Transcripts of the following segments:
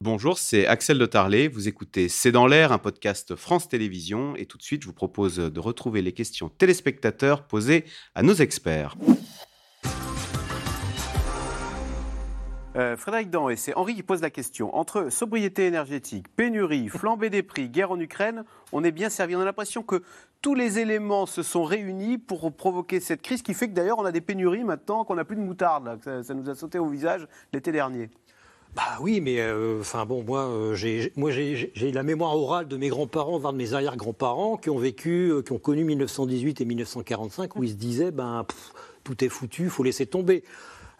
Bonjour, c'est Axel de Tarlet. Vous écoutez C'est dans l'air, un podcast France Télévisions. Et tout de suite, je vous propose de retrouver les questions téléspectateurs posées à nos experts. Euh, Frédéric Dan, et c'est Henri qui pose la question. Entre sobriété énergétique, pénurie, flambée des prix, guerre en Ukraine, on est bien servi. On a l'impression que tous les éléments se sont réunis pour provoquer cette crise qui fait que d'ailleurs on a des pénuries maintenant, qu'on n'a plus de moutarde. Ça, ça nous a sauté au visage l'été dernier. Bah oui, mais euh, enfin bon, moi euh, j'ai la mémoire orale de mes grands-parents, voire de mes arrière-grands-parents, qui ont vécu, euh, qui ont connu 1918 et 1945, où ils se disaient ben tout est foutu, faut laisser tomber.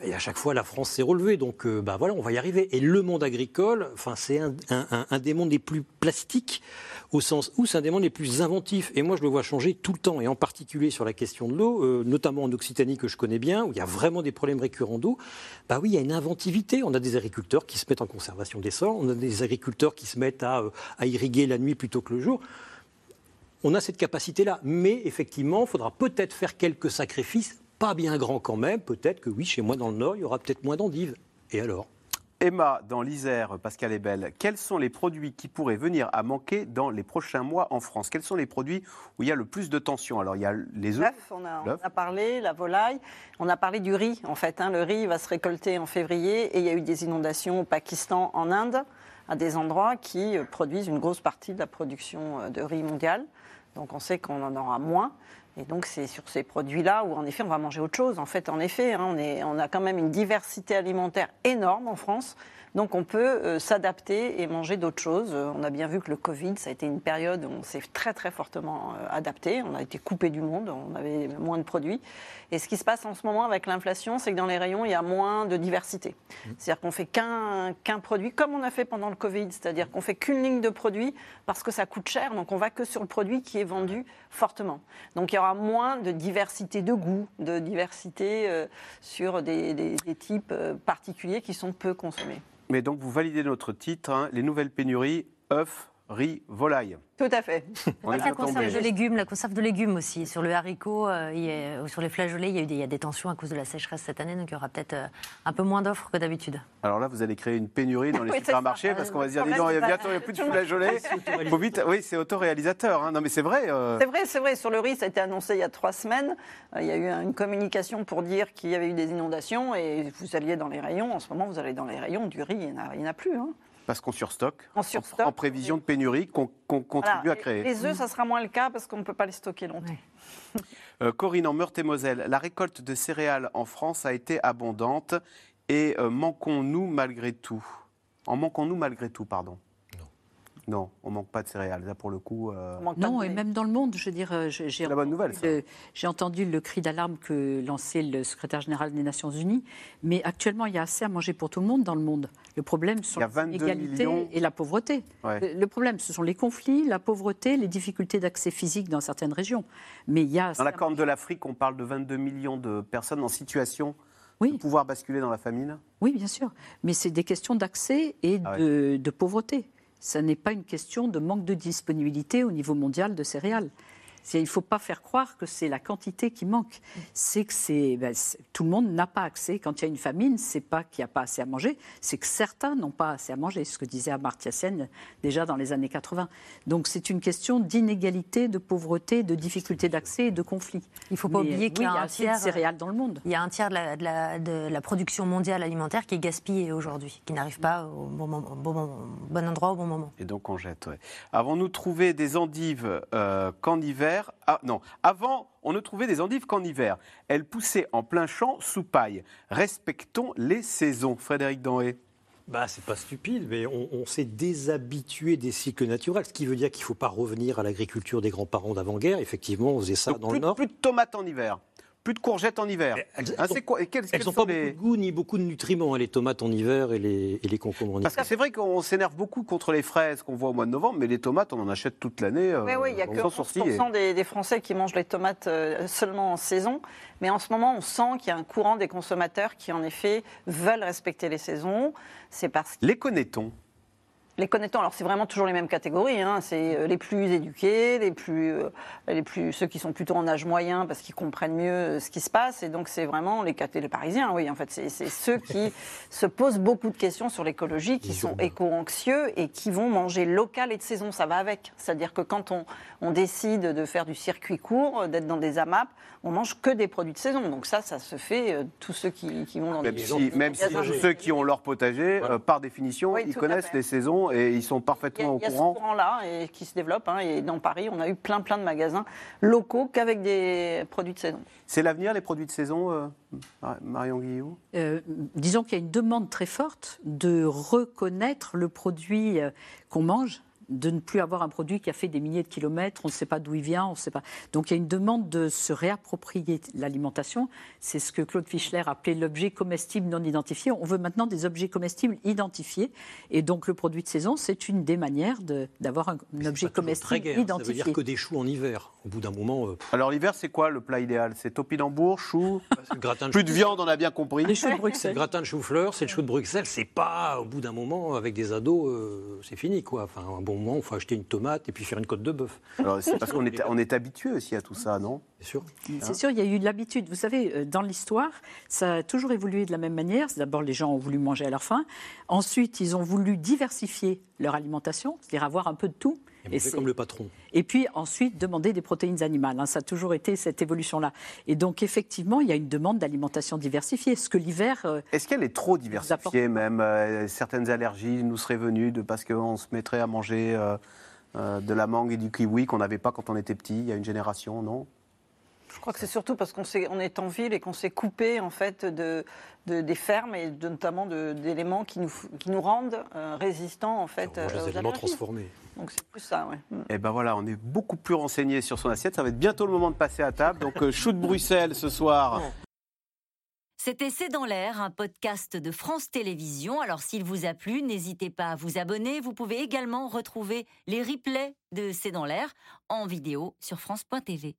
Et à chaque fois, la France s'est relevée. Donc, bah voilà, on va y arriver. Et le monde agricole, c'est un, un, des mondes les plus plastiques au sens où c'est un des mondes les plus inventifs. Et moi, je le vois changer tout le temps, et en particulier sur la question de l'eau, euh, notamment en Occitanie que je connais bien, où il y a vraiment des problèmes récurrents d'eau. Bah oui, il y a une inventivité. On a des agriculteurs qui se mettent en conservation des sols, on a des agriculteurs qui se mettent à, euh, à irriguer la nuit plutôt que le jour. On a cette capacité-là, mais effectivement, il faudra peut-être faire quelques sacrifices, pas bien grands quand même. Peut-être que oui, chez moi dans le Nord, il y aura peut-être moins d'endives. Et alors? Emma, dans l'Isère, Pascal est belle. Quels sont les produits qui pourraient venir à manquer dans les prochains mois en France? Quels sont les produits où il y a le plus de tension? Alors, il y a les œufs. On a, on a, parlé, la volaille. On a parlé du riz, en fait. Hein. Le riz va se récolter en février et il y a eu des inondations au Pakistan, en Inde, à des endroits qui euh, produisent une grosse partie de la production euh, de riz mondiale. Donc, on sait qu'on en aura moins. Et donc, c'est sur ces produits-là où, en effet, on va manger autre chose. En fait, en effet, hein, on, est, on, a quand même une diversité alimentaire énorme en France. Donc, on peut euh, s'adapter et manger d'autres choses. Euh, on a bien vu que le Covid, ça a été une période où on s'est très, très fortement euh, adapté. On a été coupé du monde, on avait moins de produits. Et ce qui se passe en ce moment avec l'inflation, c'est que dans les rayons, il y a moins de diversité. Mmh. C'est-à-dire qu'on fait qu'un produit, comme on a fait pendant le Covid. C'est-à-dire qu'on fait qu'une ligne de produits parce que ça coûte cher. Donc, on va que sur le produit qui est vendu fortement. Donc, il y aura moins de diversité de goût, de diversité euh, sur des, types euh, particuliers qui sont peu consommés. Mais donc, vous validez notre titre, hein, les nouvelles pénuries, œufs, riz, volaille. Tout à fait. On la conserve de légumes, la conserve de légumes aussi. Sur le haricot, euh, il y a, sur les flageolets, il y, a eu des, il y a des tensions à cause de la sécheresse cette année, donc il y aura peut-être euh, un peu moins d'offres que d'habitude. Alors là, vous allez créer une pénurie dans les oui, supermarchés parce qu'on va se dire, non, il bientôt il n'y a plus de flageolets. vite, oui, c'est autoréalisateur. Hein. Non, mais c'est vrai. Euh... C'est vrai, c'est vrai. Sur le riz, ça a été annoncé il y a trois semaines. Euh, il y a eu une communication pour dire qu'il y avait eu des inondations et vous alliez dans les rayons. En ce moment, vous allez dans les rayons du riz, il n'y en a plus. Hein parce qu'on surstocke, en, surstock, en, prévision de pénurie qu'on qu contribue voilà. à créer. Les œufs, ça sera moins le cas parce qu'on ne peut pas les stocker longtemps. Oui. euh, Corinne, en Meurthe-et-Moselle, la récolte de céréales en France a été abondante et euh, manquons-nous malgré tout? En manquons-nous malgré tout, pardon non, on manque pas de céréales. Là, pour le coup. Euh... Non, et même dans le monde, je veux dire, j'ai la bonne nouvelle. J'ai entendu le cri d'alarme que lançait le secrétaire général des Nations Unies, mais actuellement, il y a assez à manger pour tout le monde dans le monde. Le problème, ce sont l'inégalité et la pauvreté. Ouais. Le, problème, ce sont les conflits, la pauvreté, les difficultés d'accès physique dans certaines régions. Mais il y a dans la Corne de l'Afrique, on parle de 22 millions de personnes en situation oui. de pouvoir basculer dans la famine. Oui, bien sûr. Mais c'est des questions d'accès et ah de, ouais. de pauvreté ce n'est pas une question de manque de disponibilité au niveau mondial de céréales. Il ne faut pas faire croire que c'est la quantité qui manque. C'est que c'est, ben, tout le monde n'a pas accès. Quand il y a une famine, c'est pas qu'il n'y a pas assez à manger, c'est que certains n'ont pas assez à manger. Ce que disait Amartya Sen déjà dans les années 80. Donc c'est une question d'inégalité, de pauvreté, de difficulté d'accès et de conflit. Il ne faut pas Mais, oublier qu'il oui, y a un tiers de céréales dans le monde. Il y a un tiers de la, de la, de la production mondiale alimentaire qui est gaspillée aujourd'hui, qui n'arrive pas au bon, moment, bon, moment, bon, endroit au bon moment. Et donc on jette. Ouais. Avons-nous trouvé des endives euh, qu'en hiver ah, non, avant, on ne trouvait des endives qu'en hiver. Elles poussaient en plein champ sous paille. Respectons les saisons. Frédéric Danhé. Bah, c'est pas stupide, mais on, on s'est déshabitué des cycles naturels, ce qui veut dire qu'il ne faut pas revenir à l'agriculture des grands-parents d'avant-guerre. Effectivement, on faisait ça Donc dans plus, le Nord. Plus de tomates en hiver plus de courgettes en hiver. Elles n'ont quoi, quels, elles quels pas les... beaucoup de goût ni beaucoup de nutriments, hein, les tomates en hiver et les, et les concombres en hiver. Parce que c'est vrai qu'on s'énerve beaucoup contre les fraises qu'on voit au mois de novembre, mais les tomates, on en achète toute l'année. Oui, oui, il n'y a que 11% des, des, Français qui mangent les tomates euh, seulement en saison. Mais en ce moment, on sent qu'il y a un courant des consommateurs qui, en effet, veulent respecter les saisons. C'est parce Les connaît-on? Les connaîtons, alors c'est vraiment toujours les mêmes catégories. hein. C'est euh, les plus éduqués, les plus, euh, les plus, ceux qui sont plutôt en âge moyen parce qu'ils comprennent mieux euh, ce qui se passe. Et donc c'est vraiment les, les Parisiens, oui. En fait, c'est ceux qui se posent beaucoup de questions sur l'écologie, qui sont éco-anxieux et qui vont manger local et de saison. Ça va avec. C'est-à-dire que quand on, on décide de faire du circuit court, d'être dans des AMAP, on mange que des produits de saison. Donc ça, ça se fait. euh, tous ceux qui, qui vont dans Même des si, même si ceux qui ont leur potager, Voilà. euh, par définition, Oui, ils connaissent les saisons et ils sont parfaitement au il y a courant. courant-là et qui se développe. hein, et dans Paris, on a eu plein, plein de magasins locaux qu'avec des produits de saison. C'est l'avenir, les produits de saison, euh, Mar- Marion Guillot Euh, disons qu'il y a une demande très forte de reconnaître le produit euh, qu'on mange, de ne plus avoir un produit qui a fait des milliers de kilomètres, on ne sait pas d'où il vient, on ne sait pas. Donc il y a une demande de se réapproprier l'alimentation. C'est ce que Claude Fischler appelait l'objet comestible non identifié. On veut maintenant des objets comestibles identifiés. Et donc le produit de saison, c'est une des manières de- d'avoir un, objet comestible guère. Ça veut identifié. dire que des choux en hiver. Au bout d'un moment, euh, Alors l'hiver, c'est quoi le plat idéal? C'est topinambour, chou, c'est le gratin de plus de viande, on a bien compris. Les choux de C'est le Bruxelles. gratin de chou-fleur, c'est le chou de Bruxelles. C'est pas, au bout d'un moment, avec des ados, euh, c'est fini, quoi. Enfin, un bon moment, il faut acheter une tomate et puis faire une côte de bœuf, Alors, C'est parce qu'on est, on est habitué aussi à tout ça, non? C'est sûr. C'est sûr, il y a eu de l'habitude. Vous savez, euh, dans l'histoire, ça a toujours évolué de la même manière. D'abord, les gens ont voulu manger à leur faim. Ensuite, ils ont voulu diversifier leur alimentation, c'est-à-dire avoir un peu de tout. Et c'est- comme le patron. et puis ensuite, demander des protéines animales. hein. Ça a toujours été cette évolution-là. Et donc, effectivement, il y a une demande d'alimentation diversifiée. Ce que l'hiver. euh, Est-ce qu'elle est trop apporte diversifiée même euh, Certaines allergies nous seraient venues de parce qu'on se mettrait à manger euh, euh, de la mangue et du kiwi qu'on n'avait pas quand on était petit, il y a une génération, non? Je crois que c'est surtout parce qu'on on est en ville et qu'on s'est coupé en fait de, de- des fermes et de- notamment d'éléments qui nous, f- qui nous rendent euh, résistants en fait On mange euh, des aliments transformés. Donc c'est plus ça, ouais. Mm. Et ben voilà, on est beaucoup plus renseigné sur son assiette. Ça va être bientôt le moment de passer à table. Donc, euh, chou de Bruxelles ce soir. C'était C'est dans l'air, un podcast de France Télévisions. Alors s'il vous a plu, n'hésitez pas à vous abonner. Vous pouvez également retrouver les replays de C'est dans l'air en vidéo sur France.tv.